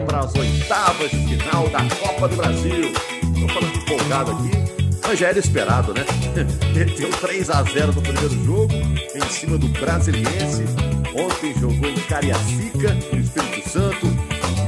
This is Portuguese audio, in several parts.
Para as oitavas de final da Copa do Brasil. Estou falando empolgado aqui, mas já era esperado, né? Meteu 3 a 0 no primeiro jogo, em cima do Brasiliense. Ontem jogou em Cariacica, no Espírito Santo.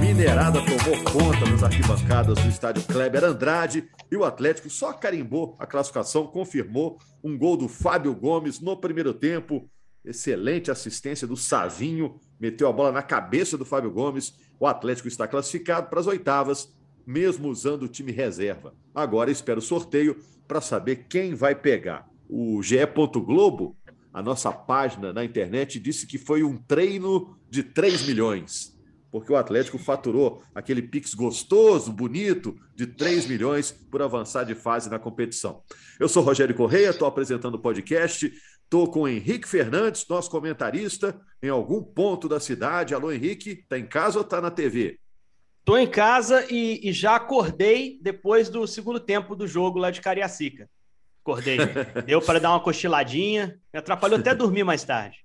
Minerada tomou conta das arquibancadas do estádio Kleber Andrade e o Atlético só carimbou a classificação, confirmou um gol do Fábio Gomes no primeiro tempo. Excelente assistência do Savinho, meteu a bola na cabeça do Fábio Gomes. O Atlético está classificado para as oitavas, mesmo usando o time reserva. Agora espero o sorteio para saber quem vai pegar. O GE. Globo, a nossa página na internet, disse que foi um treino de 3 milhões porque o Atlético faturou aquele Pix gostoso, bonito, de 3 milhões por avançar de fase na competição. Eu sou Rogério Correia, estou apresentando o podcast, estou com o Henrique Fernandes, nosso comentarista, em algum ponto da cidade. Alô, Henrique, está em casa ou está na TV? Estou em casa e, e, já acordei depois do segundo tempo do jogo lá de Cariacica. Acordei. Deu para dar uma cochiladinha, me atrapalhou até dormir mais tarde.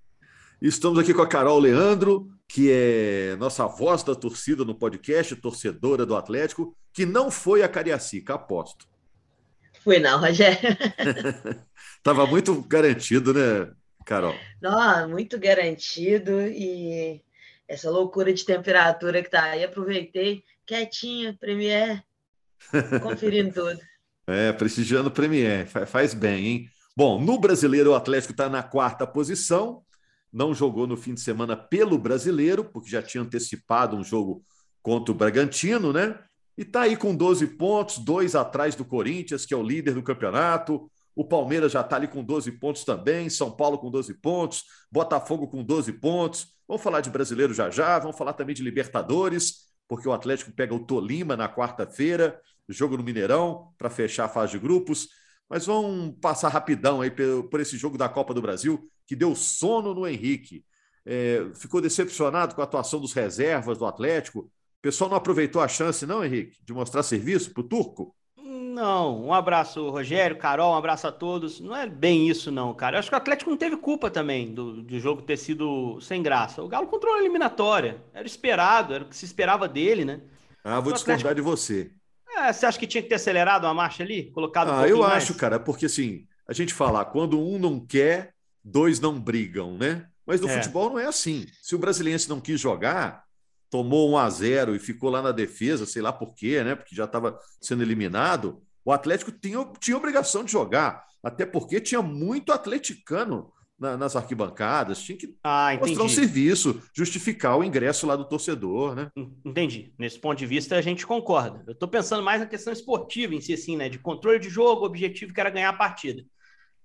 Estamos aqui com a Carol Leandro, que é nossa voz da torcida no podcast, torcedora do Atlético, que não foi a Cariacica, aposto. Fui não, Rogério. Tava muito garantido, né, Carol? Não, muito garantido e essa loucura de temperatura que tá aí, aproveitei quietinha, Premier, conferindo tudo. É, prestigiando o Premier, faz bem, hein? Bom, no brasileiro o Atlético está na quarta posição, não jogou no fim de semana pelo brasileiro, porque já tinha antecipado um jogo contra o Bragantino, né? E está aí com 12 pontos, dois atrás do Corinthians, que é o líder do campeonato. O Palmeiras já está ali com 12 pontos também, São Paulo com 12 pontos, Botafogo com 12 pontos. Vamos falar de brasileiro já já, vamos falar também de Libertadores, porque o Atlético pega o Tolima na quarta-feira, jogo no Mineirão, para fechar a fase de grupos. Mas vamos passar rapidão aí por esse jogo da Copa do Brasil, que deu sono no Henrique. É, ficou decepcionado com a atuação dos reservas do Atlético. O pessoal não aproveitou a chance, não, Henrique, de mostrar serviço para o Turco? Não, um abraço, Rogério, Carol, um abraço a todos. Não é bem isso, não, cara. Eu acho que o Atlético não teve culpa também do, do jogo ter sido sem graça. O Galo controlou a eliminatória. Era esperado, era o que se esperava dele, né? Ah, vou discordar de você. É, você acha que tinha que ter acelerado a marcha ali? Colocado um Ah, eu mais? acho, cara, porque assim, a gente fala, quando um não quer, dois não brigam, né? Mas no é. futebol não é assim. Se o brasileiro não quis jogar, tomou um a 0 e ficou lá na defesa, sei lá por quê, né? Porque já estava sendo eliminado, o Atlético tinha, tinha obrigação de jogar, até porque tinha muito atleticano na, nas arquibancadas, tinha que ah, mostrar um serviço, justificar o ingresso lá do torcedor, né? Entendi. Nesse ponto de vista, a gente concorda. Eu estou pensando mais na questão esportiva em si, assim, né? De controle de jogo, objetivo que era ganhar a partida.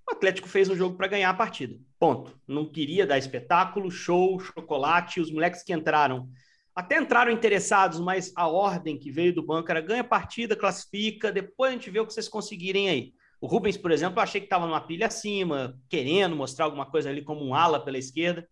O Atlético fez um jogo para ganhar a partida. Ponto. Não queria dar espetáculo, show, chocolate. Os moleques que entraram até entraram interessados, mas a ordem que veio do banco era ganha partida, classifica, depois a gente vê o que vocês conseguirem aí. O Rubens, por exemplo, eu achei que estava numa pilha acima, querendo mostrar alguma coisa ali como um ala pela esquerda.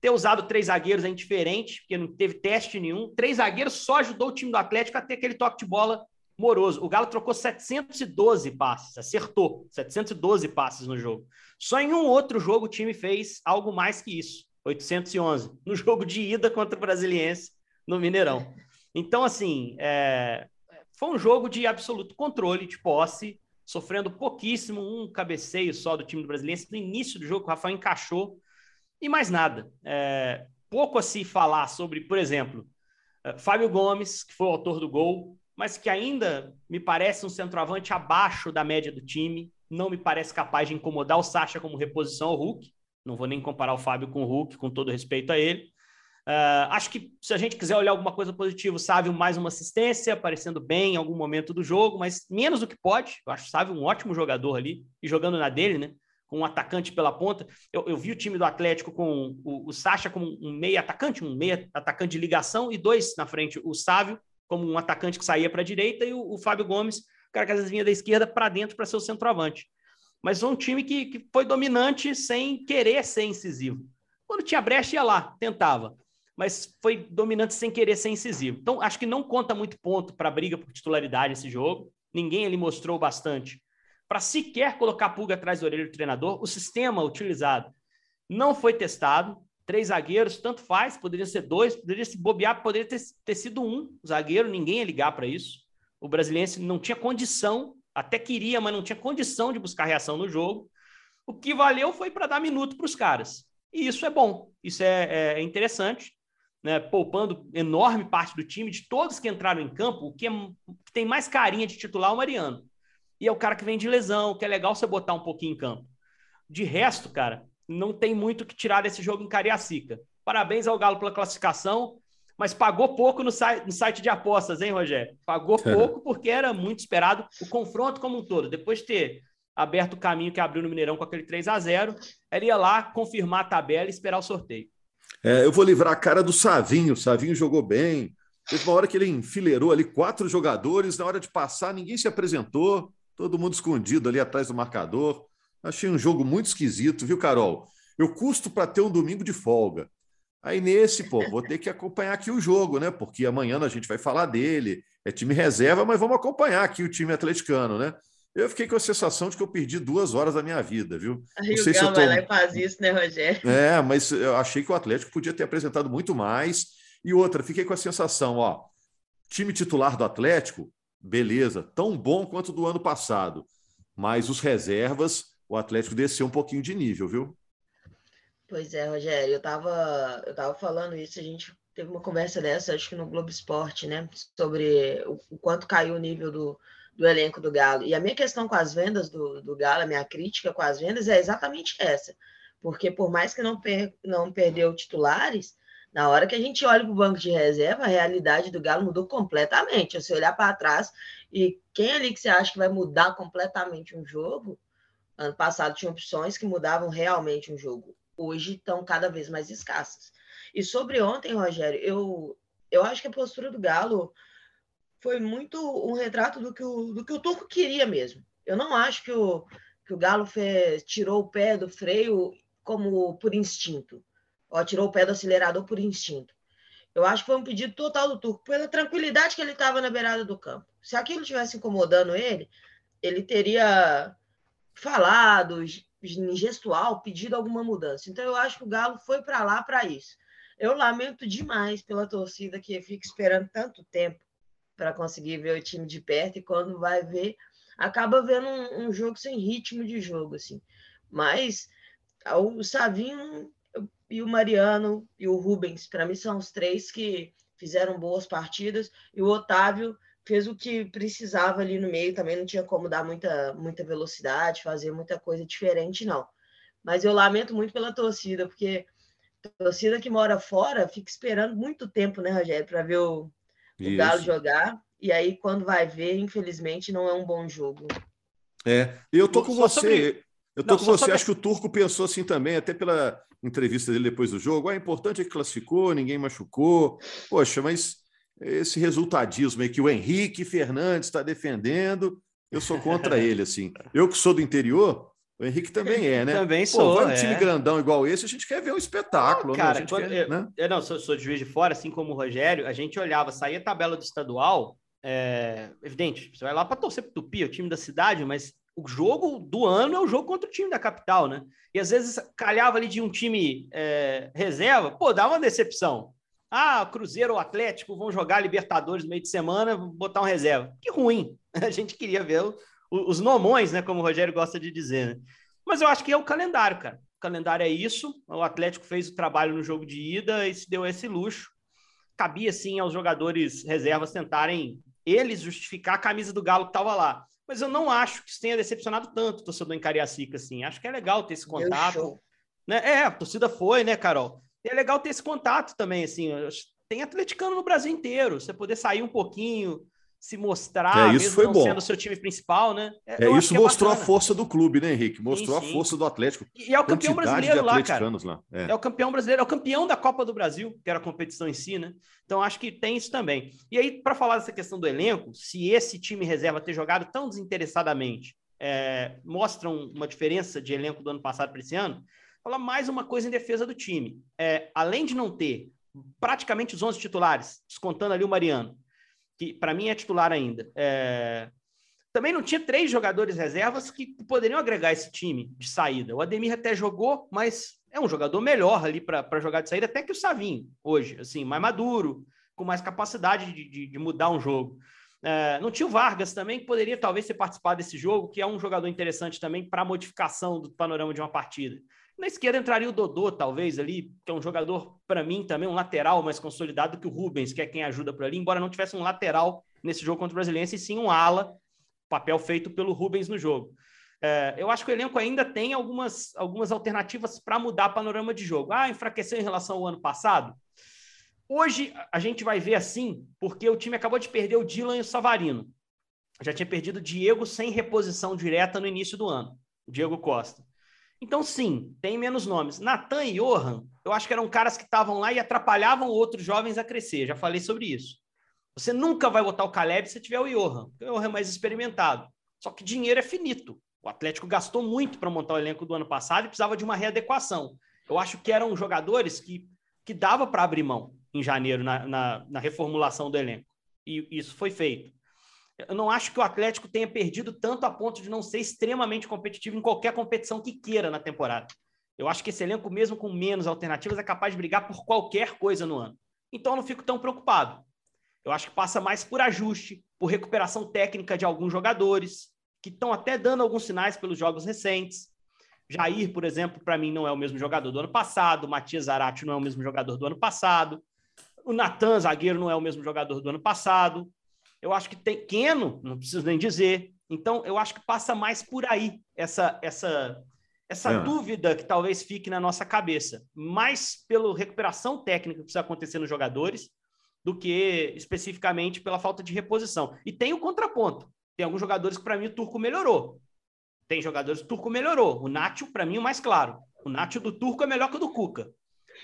Ter usado três zagueiros é indiferente, porque não teve teste nenhum. Três zagueiros só ajudou o time do Atlético a ter aquele toque de bola moroso. O Galo trocou 712 passes, acertou 712 passes no jogo. Só em um outro jogo o time fez algo mais que isso, 811, no jogo de ida contra o Brasiliense no Mineirão. Então, assim, é... foi um jogo de absoluto controle de posse sofrendo pouquíssimo, um cabeceio só do time do Brasiliense no início do jogo, o Rafael encaixou, e mais nada. É, pouco a se falar sobre, por exemplo, é, Fábio Gomes, que foi o autor do gol, mas que ainda me parece um centroavante abaixo da média do time. não me parece capaz de incomodar o Sacha como reposição ao Hulk. Não vou nem comparar o Fábio com o Hulk, com todo respeito a ele. Uh, acho que se a gente quiser olhar alguma coisa positiva, Sávio mais uma assistência, aparecendo bem em algum momento do jogo, mas menos do que pode. Eu acho o Sávio um ótimo jogador ali, e jogando na dele, né? Com um atacante pela ponta. Eu, eu vi o time do Atlético com o, o Sacha como um meio atacante, um meio atacante de ligação, e dois na frente, o Sávio como um atacante que saía para a direita, e o, o Fábio Gomes, o cara que às vezes vinha da esquerda para dentro para ser o centroavante. Mas um time que, que foi dominante sem querer ser incisivo. Quando tinha brecha, ia lá, tentava mas foi dominante sem querer ser incisivo. Então, acho que não conta muito ponto para a briga por titularidade esse jogo. Ninguém ali mostrou bastante para sequer colocar pulga atrás da orelha do treinador. O sistema utilizado não foi testado. Três zagueiros, tanto faz, poderia ser dois, poderia se bobear, poderia ter, ter sido um zagueiro, ninguém ia ligar para isso. O brasileiro não tinha condição, até queria, mas não tinha condição de buscar reação no jogo. O que valeu foi para dar minuto para os caras. E isso é bom, isso é, é interessante né, poupando enorme parte do time, de todos que entraram em campo, o que, é, que tem mais carinha de titular é o Mariano. E é o cara que vem de lesão, que é legal você botar um pouquinho em campo. De resto, cara, não tem muito que tirar desse jogo em Cariacica. Parabéns ao Galo pela classificação, mas pagou pouco no site, no site de apostas, hein, Rogério? Pagou pouco porque era muito esperado o confronto como um todo. Depois de ter aberto o caminho que abriu no Mineirão com aquele 3 a 0 ele ia lá confirmar a tabela e esperar o sorteio. É, eu vou livrar a cara do Savinho. O Savinho jogou bem. Teve uma hora que ele enfileirou ali quatro jogadores. Na hora de passar, ninguém se apresentou. Todo mundo escondido ali atrás do marcador. Achei um jogo muito esquisito, viu, Carol? Eu custo para ter um domingo de folga. Aí nesse, pô, vou ter que acompanhar aqui o jogo, né? Porque amanhã a gente vai falar dele. É time reserva, mas vamos acompanhar aqui o time atleticano, né? Eu fiquei com a sensação de que eu perdi duas horas da minha vida, viu? Aí não sei se eu tô... vai lá e faz isso, né, Rogério? É, mas eu achei que o Atlético podia ter apresentado muito mais. E outra, fiquei com a sensação, ó, time titular do Atlético, beleza, tão bom quanto do ano passado. Mas os reservas, o Atlético desceu um pouquinho de nível, viu? Pois é, Rogério, eu tava, eu tava falando isso, a gente teve uma conversa dessa, acho que no Globo Esporte, né? Sobre o, o quanto caiu o nível do, do elenco do Galo. E a minha questão com as vendas do, do Galo, a minha crítica com as vendas é exatamente essa. Porque por mais que não, per, não perdeu titulares, na hora que a gente olha para o banco de reserva, a realidade do Galo mudou completamente. Se olhar para trás e quem ali que você acha que vai mudar completamente um jogo? Ano passado tinha opções que mudavam realmente um jogo. Hoje estão cada vez mais escassas. E sobre ontem, Rogério, eu, eu acho que a postura do Galo foi muito um retrato do que o, do que o Turco queria mesmo. Eu não acho que o, que o Galo fez, tirou o pé do freio como por instinto, ou tirou o pé do acelerador por instinto. Eu acho que foi um pedido total do Turco, pela tranquilidade que ele estava na beirada do campo. Se aquilo estivesse incomodando ele, ele teria falado, gestual, pedido alguma mudança. Então, eu acho que o Galo foi para lá para isso. Eu lamento demais pela torcida que fica esperando tanto tempo para conseguir ver o time de perto e quando vai ver, acaba vendo um, um, jogo sem ritmo de jogo, assim. Mas o Savinho e o Mariano e o Rubens, para mim, são os três que fizeram boas partidas, e o Otávio fez o que precisava ali no meio, também não tinha como dar muita, muita velocidade, fazer muita coisa diferente, não. Mas eu lamento muito pela torcida, porque torcida que mora fora fica esperando muito tempo, né, Rogério, para ver o, o Galo jogar. E aí, quando vai ver, infelizmente, não é um bom jogo. É, eu tô com só você. Sobre... Eu tô não, com você. Sobre... Acho que o Turco pensou assim também, até pela entrevista dele depois do jogo. Ah, é importante é que classificou, ninguém machucou. Poxa, mas esse resultadismo aí que o Henrique Fernandes está defendendo, eu sou contra ele, assim. Eu que sou do interior, o Henrique também é, né? também sou. Pô, vai um time é. grandão igual esse, a gente quer ver um espetáculo. Não, cara, né? quando, quer, eu, né? eu, não, sou, sou de Juiz de Fora, assim como o Rogério, a gente olhava, saía a tabela do estadual, é, evidente, você vai lá para torcer para o Tupi, o time da cidade, mas o jogo do ano é o jogo contra o time da capital, né? E às vezes calhava ali de um time é, reserva, pô, dá uma decepção. Ah, Cruzeiro ou Atlético vão jogar Libertadores no meio de semana, botar um reserva. Que ruim. A gente queria ver os nomões, né? Como o Rogério gosta de dizer, né? Mas eu acho que é o calendário, cara. O calendário é isso. O Atlético fez o trabalho no jogo de ida e se deu esse luxo. Cabia, sim, aos jogadores reservas tentarem eles justificar a camisa do Galo que estava lá. mas eu não acho que isso tenha decepcionado tanto o torcedor em Cariacica, assim. Acho que é legal ter esse contato. Né? É, a torcida foi, né, Carol? E é legal ter esse contato também, assim. Tem atleticano no Brasil inteiro. Você poder sair um pouquinho, se mostrar, é, isso foi bom. sendo o seu time principal, né? É, é isso é mostrou a força do clube, né, Henrique? Mostrou sim, sim. a força do Atlético. E é o campeão brasileiro lá, cara. Lá. É. é. o campeão brasileiro, é o campeão da Copa do Brasil, que era a competição em si, né? Então acho que tem isso também. E aí, para falar dessa questão do elenco, se esse time reserva ter jogado tão desinteressadamente, é, mostram uma diferença de elenco do ano passado para esse ano, falar mais uma coisa em defesa do time. É, além de não ter praticamente os 11 titulares, descontando ali o Mariano, que para mim é titular ainda. É... Também não tinha três jogadores reservas que poderiam agregar esse time de saída. O Ademir até jogou, mas é um jogador melhor ali para jogar de saída, até que o Savinho, hoje, assim, mais maduro, com mais capacidade de, de, de mudar um jogo. É, não tinha o Vargas também, que poderia talvez ter participado desse jogo, que é um jogador interessante também para modificação do panorama de uma partida. Na esquerda entraria o Dodô, talvez, ali, que é um jogador, para mim, também um lateral mais consolidado que o Rubens, que é quem ajuda por ali, embora não tivesse um lateral nesse jogo contra o Brasiliense, e sim um ala, papel feito pelo Rubens no jogo. É, eu acho que o elenco ainda tem algumas, algumas alternativas para mudar o panorama de jogo. Ah, enfraqueceu em relação ao ano passado? Hoje a gente vai ver assim, porque o time acabou de perder o Dylan e o Savarino. Já tinha perdido o Diego sem reposição direta no início do ano, o Diego Costa. Então, sim, tem menos nomes. Natan e Johan, eu acho que eram caras que estavam lá e atrapalhavam outros jovens a crescer. Já falei sobre isso. Você nunca vai botar o Caleb se tiver o Johan. O Johan é mais experimentado. Só que dinheiro é finito. O Atlético gastou muito para montar o elenco do ano passado e precisava de uma readequação. Eu acho que eram jogadores que, que dava para abrir mão em janeiro na, na, na reformulação do elenco. E isso foi feito. Eu não acho que o Atlético tenha perdido tanto a ponto de não ser extremamente competitivo em qualquer competição que queira na temporada. Eu acho que esse elenco, mesmo com menos alternativas, é capaz de brigar por qualquer coisa no ano. Então eu não fico tão preocupado. Eu acho que passa mais por ajuste, por recuperação técnica de alguns jogadores, que estão até dando alguns sinais pelos jogos recentes. Jair, por exemplo, para mim não é o mesmo jogador do ano passado. Matias Zarate não é o mesmo jogador do ano passado. O Natan, zagueiro, não é o mesmo jogador do ano passado. Eu acho que tem Keno, não preciso nem dizer. Então, eu acho que passa mais por aí essa essa essa é. dúvida que talvez fique na nossa cabeça, mais pela recuperação técnica que precisa acontecer nos jogadores do que especificamente pela falta de reposição. E tem o contraponto. Tem alguns jogadores que para mim o Turco melhorou. Tem jogadores que o Turco melhorou. O Nacho para mim o mais claro. O Nacho do Turco é melhor que o do Cuca.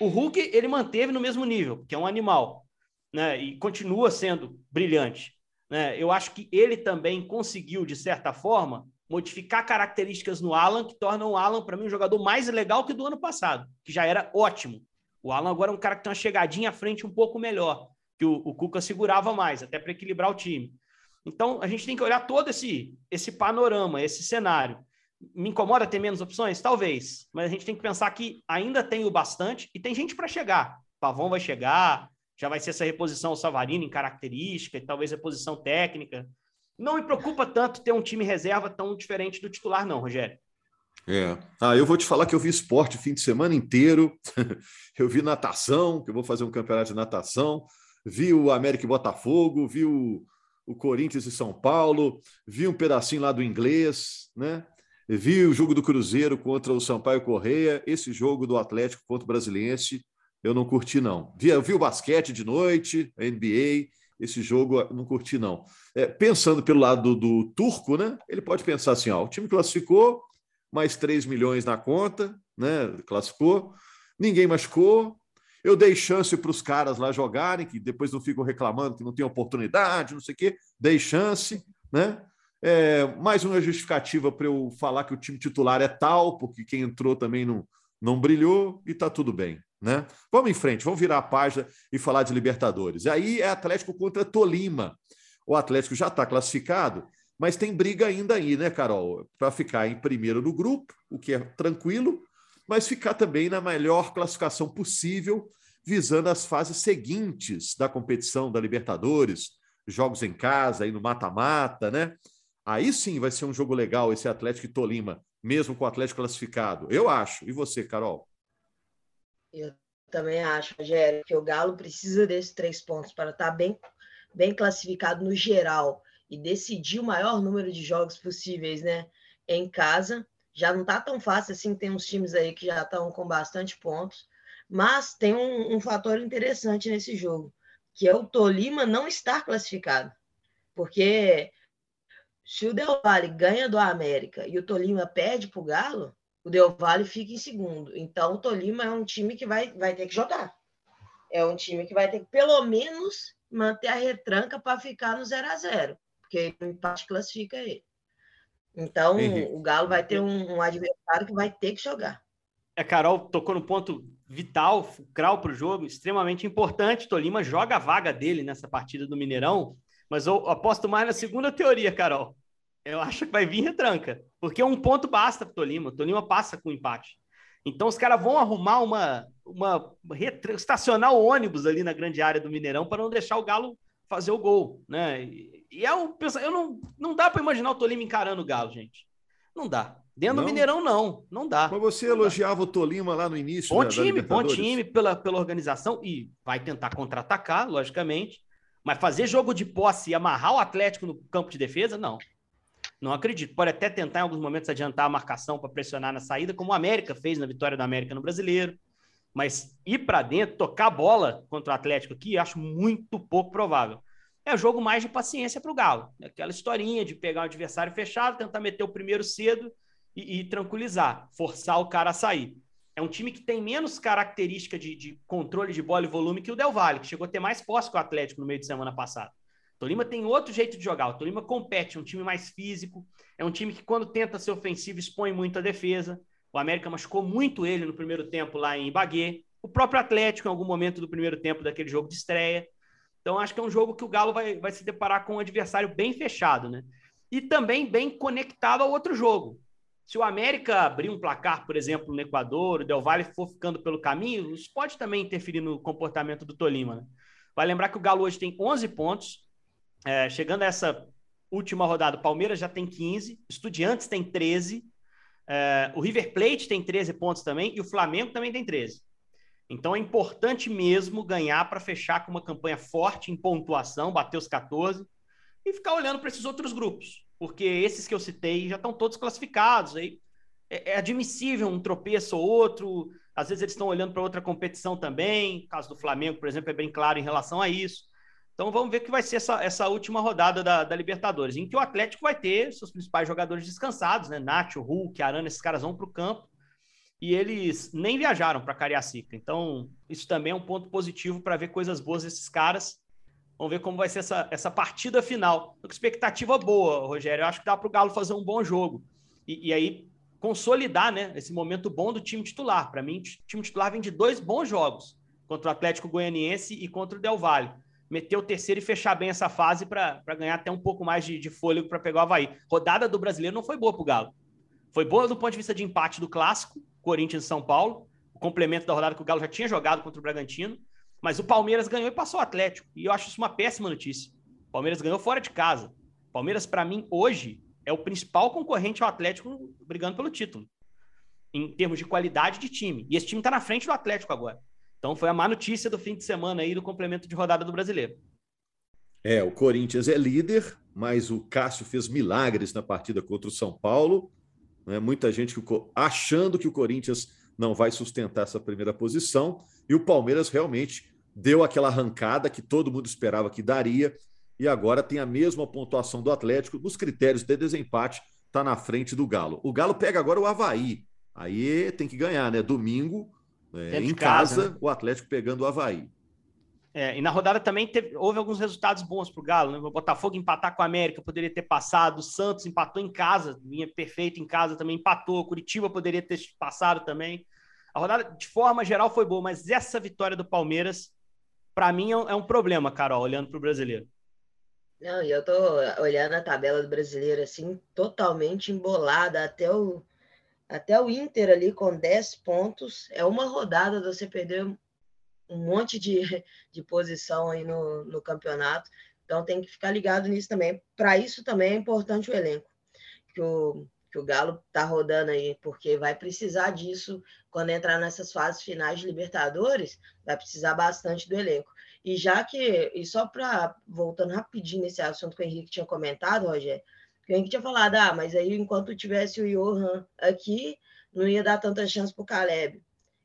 O Hulk ele manteve no mesmo nível, que é um animal, né? E continua sendo brilhante. Né? Eu acho que ele também conseguiu, de certa forma, modificar características no Alan que tornam o Alan, para mim, um jogador mais legal que do ano passado, que já era ótimo. O Alan agora é um cara que tem uma chegadinha à frente um pouco melhor, que o, o Cuca segurava mais, até para equilibrar o time. Então, a gente tem que olhar todo esse, esse panorama, esse cenário. Me incomoda ter menos opções? Talvez, mas a gente tem que pensar que ainda tem o bastante e tem gente para chegar. Pavão vai chegar, já vai ser essa reposição ao Savarino em característica, e talvez reposição técnica. Não me preocupa tanto ter um time reserva tão diferente do titular, não, Rogério. É. Ah, eu vou te falar que eu vi esporte o fim de semana inteiro. eu vi natação, que eu vou fazer um campeonato de natação. Vi o América e Botafogo, vi o, o Corinthians e São Paulo, vi um pedacinho lá do inglês, né? Vi o jogo do Cruzeiro contra o Sampaio Correia, esse jogo do Atlético contra o Brasiliense eu não curti, não. Vi, vi o basquete de noite, a NBA, esse jogo eu não curti, não. É, pensando pelo lado do, do, turco, né? Ele pode pensar assim: ó, o time classificou, mais 3 milhões na conta, né? Classificou, ninguém machucou. Eu dei chance para os caras lá jogarem, que depois não ficam reclamando que não tem oportunidade, não sei o quê. Dei chance, né? É, mais uma justificativa para eu falar que o time titular é tal, porque quem entrou também não, não brilhou e está tudo bem. Né? Vamos em frente, vamos virar a página e falar de Libertadores. Aí é Atlético contra Tolima. O Atlético já está classificado, mas tem briga ainda aí, né, Carol? Para ficar em primeiro no grupo, o que é tranquilo, mas ficar também na melhor classificação possível, visando as fases seguintes da competição da Libertadores, jogos em casa, aí no mata-mata, né? Aí sim vai ser um jogo legal esse Atlético e Tolima, mesmo com o Atlético classificado. Eu acho. E você, Carol? Eu também acho, Rogério, que o Galo precisa desses três pontos para estar bem, bem classificado no geral. e decidir o maior número de jogos possíveis, né? Em casa. Já não tá tão fácil assim, tem uns times aí que já estão com bastante pontos. Mas tem um, um fator interessante nesse jogo, que é o Tolima não estar classificado. Porque se o Del Valle ganha do América e o Tolima perde para o Galo, o Del Valle fica em segundo. Então, o Tolima é um time que vai, vai ter que jogar. É um time que vai ter que, pelo menos, manter a retranca para ficar no 0 a 0 porque o empate classifica ele. Então, Henrique. o Galo vai ter um, um, adversário que vai ter que jogar. É, Carol tocou no ponto vital, fulcral para o jogo, extremamente importante. Tolima joga a vaga dele nessa partida do Mineirão, mas eu aposto mais na segunda teoria, Carol. Eu acho que vai vir retranca, porque um ponto basta para Tolima. O Tolima passa com empate. Então os caras vão arrumar uma, uma estacionar o ônibus ali na grande área do Mineirão para não deixar o Galo fazer o gol, né? E, e é o eu não não dá para imaginar o Tolima encarando o Galo, gente. Não dá. Dentro não? do Mineirão não, não dá. Mas você elogiava dá. o Tolima lá no início Bom da, time, da bom time pela pela organização e vai tentar contra-atacar, logicamente, mas fazer jogo de posse e amarrar o Atlético no campo de defesa, não. Não acredito. Pode até tentar em alguns momentos adiantar a marcação para pressionar na saída, como o América fez na vitória do América no Brasileiro. Mas ir para dentro, tocar a bola contra o Atlético aqui, acho muito pouco provável. É jogo mais de paciência para o Galo. É aquela historinha de pegar o adversário fechado, tentar meter o primeiro cedo e, e, tranquilizar, forçar o cara a sair. É um time que tem menos característica de, de, controle de bola e volume que o Del Valle, que chegou a ter mais posse que o Atlético no meio de semana passado. Tolima tem outro jeito de jogar. O Tolima compete, é um time mais físico, é um time que, quando tenta ser ofensivo, expõe muito a defesa. O América machucou muito ele no primeiro tempo lá em Bagué. O próprio Atlético, em algum momento do primeiro tempo daquele jogo de estreia. Então, acho que é um jogo que o Galo vai, vai se deparar com um adversário bem fechado, né? E também bem conectado ao outro jogo. Se o América abrir um placar, por exemplo, no Equador, o Del Valle for ficando pelo caminho, isso pode também interferir no comportamento do Tolima. Né? Vai lembrar que o Galo hoje tem 11 pontos. É, chegando a essa última rodada, o Palmeiras já tem 15, Estudiantes tem 13, é, o River Plate tem 13 pontos também e o Flamengo também tem 13. Então é importante mesmo ganhar para fechar com uma campanha forte em pontuação, bater os 14 e ficar olhando para esses outros grupos, porque esses que eu citei já estão todos classificados. Aí é, é admissível um tropeço ou outro, às vezes eles estão olhando para outra competição também. O caso do Flamengo, por exemplo, é bem claro em relação a isso. Então vamos ver o que vai ser essa, essa última rodada da, da, Libertadores, em que o Atlético vai ter seus principais jogadores descansados, né? Nacho, Hulk, Arana, esses caras vão para o campo e eles nem viajaram para Cariacica. Então, isso também é um ponto positivo para ver coisas boas desses caras. Vamos ver como vai ser essa, essa partida final. Com expectativa boa, Rogério. Eu acho que dá para o Galo fazer um bom jogo. E, e, aí consolidar né, esse momento bom do time titular. Para mim, o time titular vem de dois bons jogos contra o Atlético Goianiense e contra o Del Valle. Meter o terceiro e fechar bem essa fase para ganhar até um pouco mais de, de fôlego para pegar o Havaí. Rodada do brasileiro não foi boa para o Galo. Foi boa do ponto de vista de empate do clássico, Corinthians e São Paulo, o complemento da rodada que o Galo já tinha jogado contra o Bragantino, mas o Palmeiras ganhou e passou o Atlético. E eu acho isso uma péssima notícia. O Palmeiras ganhou fora de casa. O Palmeiras, para mim, hoje, é o principal concorrente ao Atlético brigando pelo título, em termos de qualidade de time. E esse time está na frente do Atlético agora. Então foi a má notícia do fim de semana aí do complemento de rodada do brasileiro. É, o Corinthians é líder, mas o Cássio fez milagres na partida contra o São Paulo. Né? Muita gente achando que o Corinthians não vai sustentar essa primeira posição, e o Palmeiras realmente deu aquela arrancada que todo mundo esperava que daria, e agora tem a mesma pontuação do Atlético, nos critérios de desempate, está na frente do Galo. O Galo pega agora o Havaí, aí tem que ganhar, né? Domingo, é, em casa, casa né? o Atlético pegando o Havaí. É, e na rodada também teve, houve alguns resultados bons para o Galo. Né? O Botafogo empatar com a América poderia ter passado. O Santos empatou em casa, vinha perfeito em casa também, empatou. Curitiba poderia ter passado também. A rodada, de forma geral, foi boa, mas essa vitória do Palmeiras, para mim, é, é um problema, Carol, olhando para o brasileiro. Não, e eu tô olhando a tabela do brasileiro assim, totalmente embolada até o até o Inter ali com 10 pontos. É uma rodada você perder um monte de, de posição aí no, no campeonato. Então tem que ficar ligado nisso também. Para isso também é importante o elenco, que o, que o Galo está rodando aí, porque vai precisar disso quando entrar nessas fases finais de Libertadores, vai precisar bastante do elenco. E já que, e só para, voltando rapidinho nesse assunto que o Henrique tinha comentado, Rogério, o Henrique tinha falado, ah, mas aí enquanto tivesse o Johan aqui, não ia dar tanta chance para o Caleb.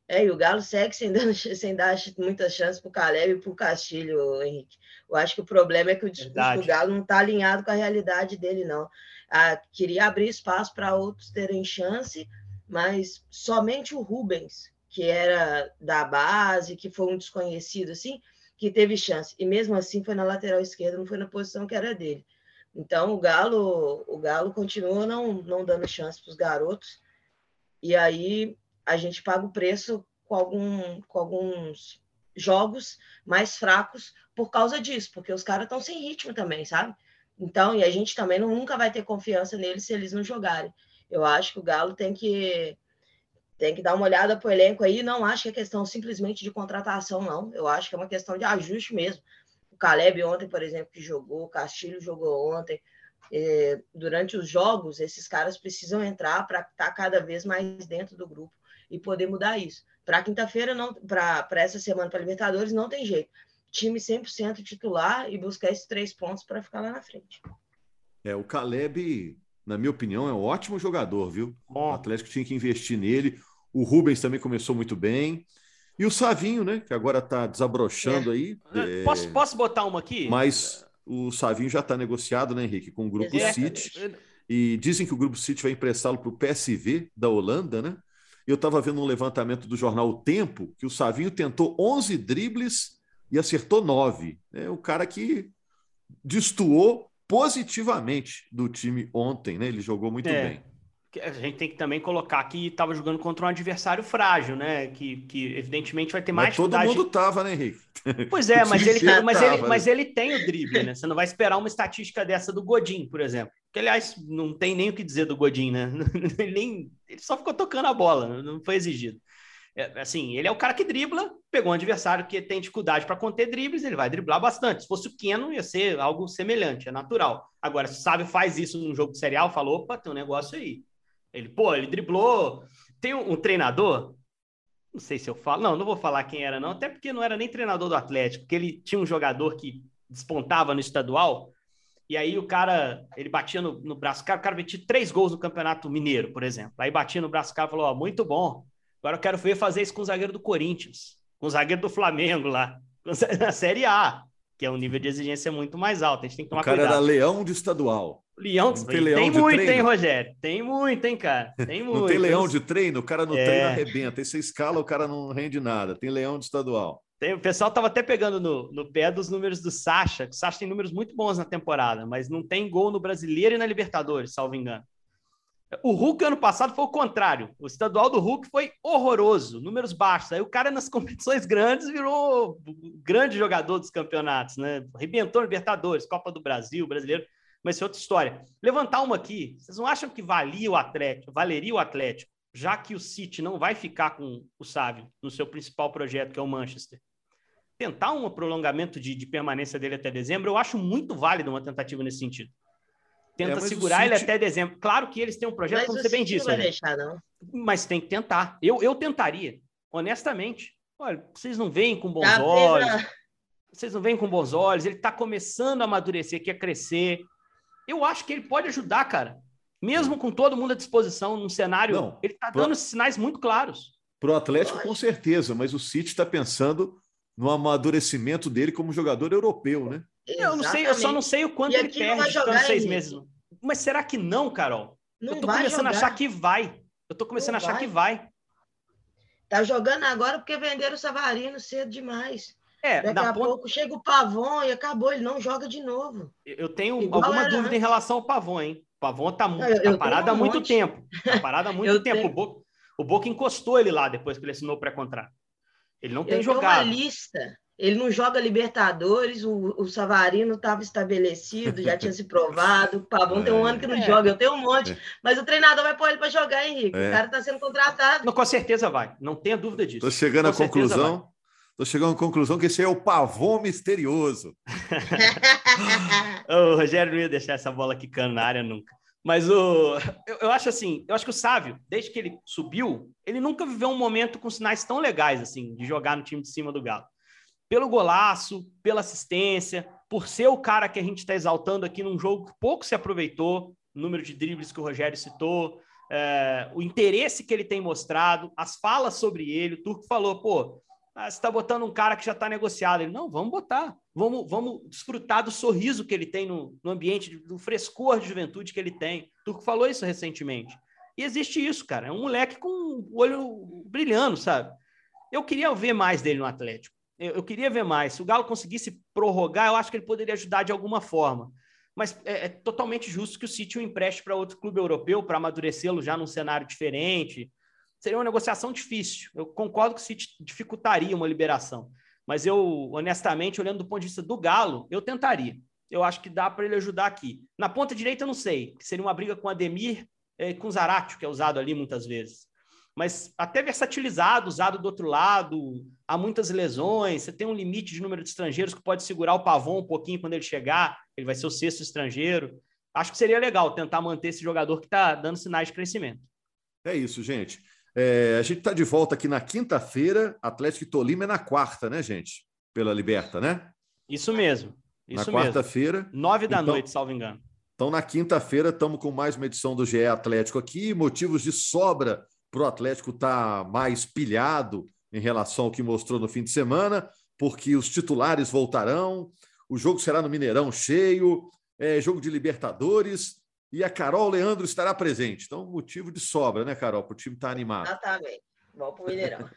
É, e o Galo segue sem, dando, sem dar muita chance para o Caleb e para o Castilho, Henrique. Eu acho que o problema é que o discurso Verdade. do Galo não está alinhado com a realidade dele, não. Ah, queria abrir espaço para outros terem chance, mas somente o Rubens, que era da base, que foi um desconhecido, assim, que teve chance. E mesmo assim foi na lateral esquerda, não foi na posição que era dele. Então o Galo, o Galo continua não, não dando chance para os garotos. E aí a gente paga o preço com, algum, com alguns jogos mais fracos por causa disso, porque os caras estão sem ritmo também, sabe? Então, e a gente também nunca vai ter confiança neles se eles não jogarem. Eu acho que o Galo tem que tem que dar uma olhada para o elenco aí. Não acho que é questão simplesmente de contratação, não. Eu acho que é uma questão de ajuste mesmo. O Caleb ontem, por exemplo, que jogou, o Castilho jogou ontem. É, durante os jogos, esses caras precisam entrar para estar tá cada vez mais dentro do grupo e poder mudar isso. Para quinta-feira, não, para essa semana para Libertadores, não tem jeito. Time 100% titular e buscar esses três pontos para ficar lá na frente. É, o Caleb, na minha opinião, é um ótimo jogador, viu? Bom. O Atlético tinha que investir nele. O Rubens também começou muito bem. E o Savinho, né? Que agora está desabrochando é. aí. É... Posso, posso botar uma aqui? Mas o Savinho já está negociado, né, Henrique? Com o Grupo é. City. E dizem que o Grupo City vai emprestá-lo para o PSV da Holanda, né? Eu estava vendo um levantamento do jornal O Tempo que o Savinho tentou 11 dribles e acertou 9. É o cara que destoou positivamente do time ontem, né? Ele jogou muito é. bem a gente tem que também colocar que estava jogando contra um adversário frágil, né? Que, que evidentemente vai ter mais mas todo mundo estava, né, Henrique? Pois é, mas ele, tem, mas, ele, mas ele tem o drible, né? Você não vai esperar uma estatística dessa do Godin, por exemplo. Que, aliás, não tem nem o que dizer do Godin, né? Ele, nem, ele só ficou tocando a bola, não foi exigido. É, assim, ele é o cara que dribla, pegou um adversário que tem dificuldade para conter dribles, ele vai driblar bastante. Se fosse o Keno, ia ser algo semelhante, é natural. Agora, se o Sábio faz isso num jogo serial, falou, opa, tem um negócio aí. Ele, pô, ele driblou. Tem um, um, treinador, não sei se eu falo, não, não vou falar quem era, não, até porque não era nem treinador do Atlético, porque ele tinha um jogador que despontava no estadual, e aí o cara, ele batia no, no braço, o cara, o cara metia três gols no Campeonato Mineiro, por exemplo. Aí batia no braço do cara falou: Ó, muito bom. Agora eu quero ver fazer isso com o zagueiro do Corinthians, com o zagueiro do Flamengo lá, na Série A, que é um nível de exigência muito mais alto. A gente tem que tomar cuidado. O cara cuidado. era leão de estadual. Leão, tem, tem, leão tem muito, treino? hein, Rogério? Tem muito, hein, cara? Tem muito. Não tem leão de treino? O cara no é... treino arrebenta. Aí você escala, o cara não rende nada. Tem leão de estadual. Tem, o pessoal estava até pegando no, no pé dos números do Sacha, o Sacha tem números muito bons na temporada, mas não tem gol no Brasileiro e na Libertadores, salvo engano. O Hulk ano passado foi o contrário. O estadual do Hulk foi horroroso, números baixos. Aí o cara nas competições grandes virou grande jogador dos campeonatos, né? Arrebentou Libertadores, Copa do Brasil, Brasileiro mas isso é outra história. Levantar uma aqui, vocês não acham que valia o Atlético, valeria o Atlético, já que o City não vai ficar com o Sávio no seu principal projeto, que é o Manchester? Tentar um prolongamento de, de permanência dele até dezembro, eu acho muito válido uma tentativa nesse sentido. Tenta é, segurar City... ele até dezembro. Claro que eles têm um projeto, mas como você bem disse. Não vai deixar, não. Mas tem que tentar. Eu, eu tentaria, honestamente. Olha, vocês não veem com bons Já olhos. Vocês não veem com bons olhos. Ele está começando a amadurecer, quer crescer eu acho que ele pode ajudar, cara. Mesmo com todo mundo à disposição num cenário, Não, ele está dando pro... sinais muito claros. Para o Atlético, com certeza, mas o City está pensando no amadurecimento dele como jogador europeu, né? Eu não sei, eu só não sei o quanto ele perde ficando seis meses. Mas será que não, Carol? Não eu tô começando jogar. a achar que vai. Eu tô começando não a achar vai. que vai. Tá jogando agora porque venderam o Savarino cedo demais. É, Daqui a ponta... pouco chega o Pavon e acabou, ele não joga de novo. Eu tenho Igual alguma dúvida antes. em relação ao Pavon, hein? O Pavon tá, muito, eu, tá parado há um muito monte. tempo. Tá parado há muito tempo. Tenho... O, Boca, o Boca encostou ele lá depois que ele assinou o pré-contrato. Ele não tem eu jogado. Tenho uma lista. Ele não joga Libertadores, o, o Savarino estava estabelecido, já tinha se provado. O Pavão é, tem um ano que não é. joga, eu tenho um monte. É. Mas o treinador vai pôr ele para jogar, Henrique. O é. cara está sendo contratado. Não, com certeza vai, não tenha dúvida disso. Estou chegando com à conclusão Estou chegando à conclusão que esse é o pavão misterioso. o Rogério não ia deixar essa bola quicando na área nunca. Mas o, eu, eu, acho assim, eu acho que o Sávio, desde que ele subiu, ele nunca viveu um momento com sinais tão legais assim de jogar no time de cima do Galo. Pelo golaço, pela assistência, por ser o cara que a gente está exaltando aqui num jogo que pouco se aproveitou, número de dribles que o Rogério citou, é, o interesse que ele tem mostrado, as falas sobre ele. O Turco falou, pô, ah, você está botando um cara que já está negociado. Ele, não, vamos botar, vamos, vamos desfrutar do sorriso que ele tem no, no ambiente, do frescor de juventude que ele tem. O Turco falou isso recentemente. E existe isso, cara. É um moleque com o olho brilhando, sabe? Eu queria ver mais dele no Atlético. Eu, eu, queria ver mais. Se o Galo conseguisse prorrogar, eu acho que ele poderia ajudar de alguma forma. Mas é, é totalmente justo que o City o empreste para outro clube europeu para amadurecê-lo já num cenário diferente. Seria uma negociação difícil. Eu concordo que o City dificultaria uma liberação. Mas eu, honestamente, olhando do ponto de vista do Galo, eu tentaria. Eu acho que dá para ele ajudar aqui. Na ponta direita, eu não sei. Seria uma briga com o Ademir e com o Zaratio, que é usado ali muitas vezes mas até versatilizado, usado do outro lado, há muitas lesões, você tem um limite de número de estrangeiros que pode segurar o Pavon um pouquinho quando ele chegar, ele vai ser o sexto estrangeiro. Acho que seria legal tentar manter esse jogador que está dando sinais de crescimento. É isso, gente. É, a gente está de volta aqui na quinta-feira, Atlético e Tolima é na quarta, né, gente? Pela Liberta, né? Isso mesmo. Isso na quarta-feira. Nove da então, noite, salvo engano. Então, na quinta-feira, estamos com mais uma edição do GE Atlético aqui. Motivos de sobra para o Atlético estar tá mais pilhado em relação ao que mostrou no fim de semana, porque os titulares voltarão, o jogo será no Mineirão cheio, é jogo de Libertadores, e a Carol Leandro estará presente. Então, motivo de sobra, né, Carol, para o time estar tá animado. Exatamente. Vamos para o Mineirão.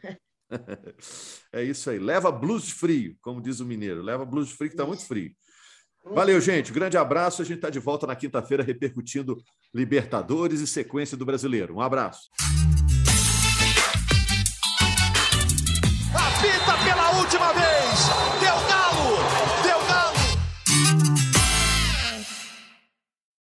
é isso aí. Leva blues de frio, como diz o mineiro. Leva blues de frio que está muito frio. Valeu, gente. Grande abraço. A gente está de volta na quinta-feira repercutindo Libertadores e sequência do brasileiro. Um abraço.